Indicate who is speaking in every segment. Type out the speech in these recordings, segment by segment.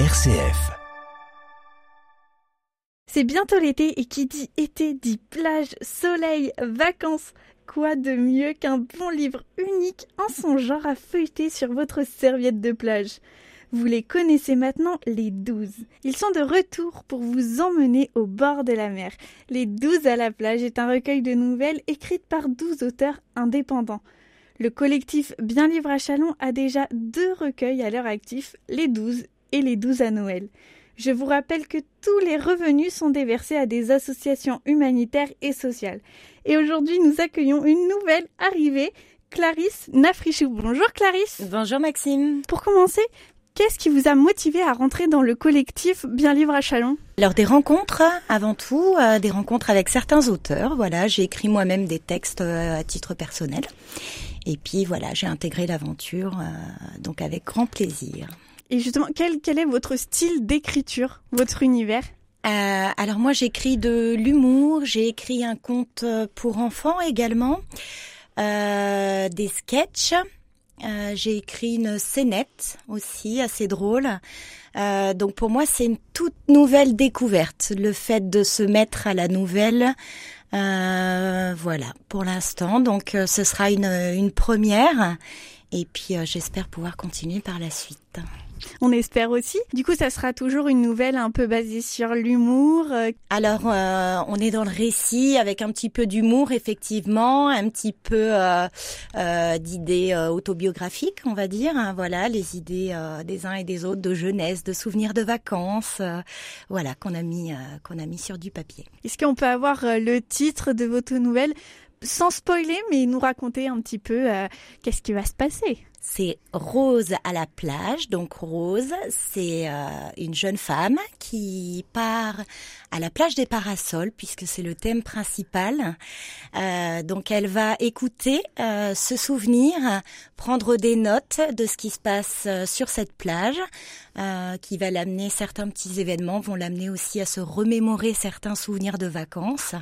Speaker 1: RCF.
Speaker 2: C'est bientôt l'été et qui dit été dit plage, soleil, vacances. Quoi de mieux qu'un bon livre unique en son genre à feuilleter sur votre serviette de plage? Vous les connaissez maintenant, les douze. Ils sont de retour pour vous emmener au bord de la mer. Les douze à la plage est un recueil de nouvelles écrites par douze auteurs indépendants. Le collectif Bien Livre à Chalon a déjà deux recueils à leur actif, les 12 et les 12 à Noël. Je vous rappelle que tous les revenus sont déversés à des associations humanitaires et sociales. Et aujourd'hui, nous accueillons une nouvelle arrivée, Clarisse Nafrichou. Bonjour Clarisse.
Speaker 3: Bonjour Maxime.
Speaker 2: Pour commencer, qu'est-ce qui vous a motivé à rentrer dans le collectif Bien Livre à Chalon?
Speaker 3: Alors des rencontres avant tout, euh, des rencontres avec certains auteurs. Voilà, j'ai écrit moi-même des textes euh, à titre personnel. Et puis voilà, j'ai intégré l'aventure, euh, donc avec grand plaisir.
Speaker 2: Et justement, quel, quel est votre style d'écriture, votre univers?
Speaker 3: Euh, alors moi j'écris de l'humour, j'ai écrit un conte pour enfants également, euh, des sketchs, euh, j'ai écrit une scénette aussi assez drôle. Euh, donc pour moi c'est une toute nouvelle découverte, le fait de se mettre à la nouvelle. Euh, voilà pour l'instant, donc euh, ce sera une, une première et puis euh, j'espère pouvoir continuer par la suite.
Speaker 2: On espère aussi. Du coup, ça sera toujours une nouvelle un peu basée sur l'humour. euh,
Speaker 3: Alors, euh, on est dans le récit avec un petit peu d'humour, effectivement, un petit peu euh, euh, d'idées autobiographiques, on va dire. hein, voilà, les idées des uns et des autres, de jeunesse, de souvenirs de vacances, voilà, qu'on a mis qu'on a mis sur du papier.
Speaker 2: Est-ce qu'on peut avoir le titre de votre nouvelle? Sans spoiler, mais nous raconter un petit peu euh, qu'est-ce qui va se passer
Speaker 3: C'est Rose à la plage. Donc Rose, c'est euh, une jeune femme qui part à la plage des parasols puisque c'est le thème principal. Euh, donc elle va écouter, euh, se souvenir, prendre des notes de ce qui se passe euh, sur cette plage, euh, qui va l'amener certains petits événements vont l'amener aussi à se remémorer certains souvenirs de vacances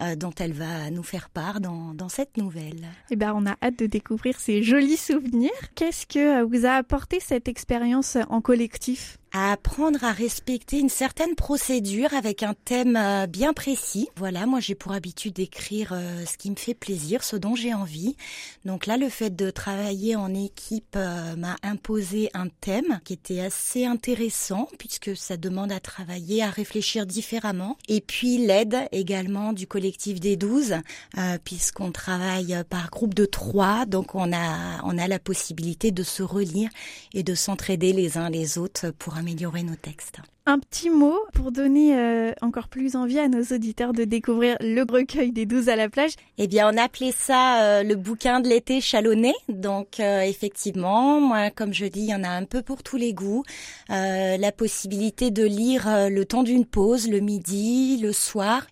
Speaker 3: euh, dont elle va nous faire part dans, dans cette nouvelle.
Speaker 2: Eh ben, on a hâte de découvrir ces jolis souvenirs. Qu'est-ce que euh, vous a apporté cette expérience en collectif?
Speaker 3: À apprendre à respecter une certaine procédure avec un thème euh, bien précis. Voilà, moi j'ai pour habitude d'écrire euh, ce qui me fait plaisir, ce dont j'ai envie. Donc là, le fait de travailler en équipe euh, m'a imposé un thème qui était assez intéressant puisque ça demande à travailler, à réfléchir différemment. Et puis l'aide également du collectif des 12 euh, puisqu'on travaille par groupe de trois, donc on a on a la possibilité de se relire et de s'entraider les uns les autres pour améliorer nos textes.
Speaker 2: Un petit mot pour donner euh, encore plus envie à nos auditeurs de découvrir le recueil des 12 à la plage.
Speaker 3: Eh bien, on appelait ça euh, le bouquin de l'été chalonné. Donc, euh, effectivement, moi, comme je dis, il y en a un peu pour tous les goûts. La possibilité de lire le temps d'une pause, le midi, le soir,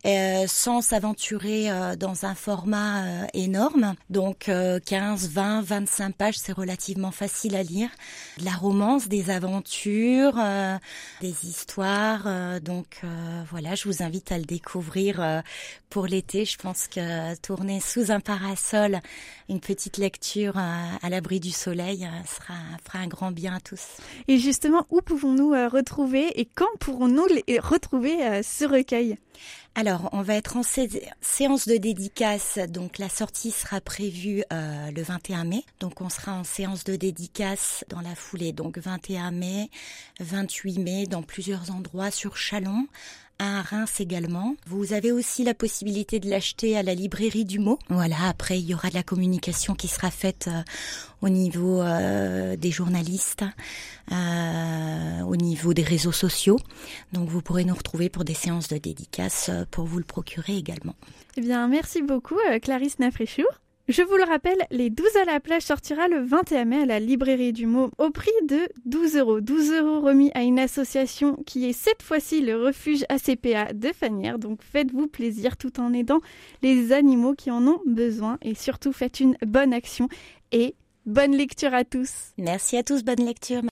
Speaker 3: sans s'aventurer dans un format énorme. Donc, euh, 15, 20, 25 pages, c'est relativement facile à lire. De la romance, des aventures, euh, des histoires. euh, donc, euh, voilà, je vous invite à le découvrir pour l'été. Je pense que tourner sous un parasol, une petite lecture à l'abri du soleil sera fera un grand bien à tous.
Speaker 2: Et justement, où pouvons-nous retrouver et quand pourrons-nous retrouver ce recueil?
Speaker 3: Alors, on va être en sé- séance de dédicace. Donc, la sortie sera prévue euh, le 21 mai. Donc, on sera en séance de dédicace dans la foulée. Donc, 21 mai, 28 mai, dans plusieurs endroits sur Chalon. À Reims également. Vous avez aussi la possibilité de l'acheter à la librairie du mot. Voilà, après il y aura de la communication qui sera faite euh, au niveau euh, des journalistes, euh, au niveau des réseaux sociaux. Donc vous pourrez nous retrouver pour des séances de dédicaces pour vous le procurer également.
Speaker 2: Eh bien, merci beaucoup, Clarisse Nafrichour. Je vous le rappelle, les 12 à la plage sortira le 21 mai à la librairie du mot au prix de 12 euros. 12 euros remis à une association qui est cette fois-ci le refuge ACPA de Fanière. Donc faites-vous plaisir tout en aidant les animaux qui en ont besoin et surtout faites une bonne action et bonne lecture à tous.
Speaker 3: Merci à tous, bonne lecture.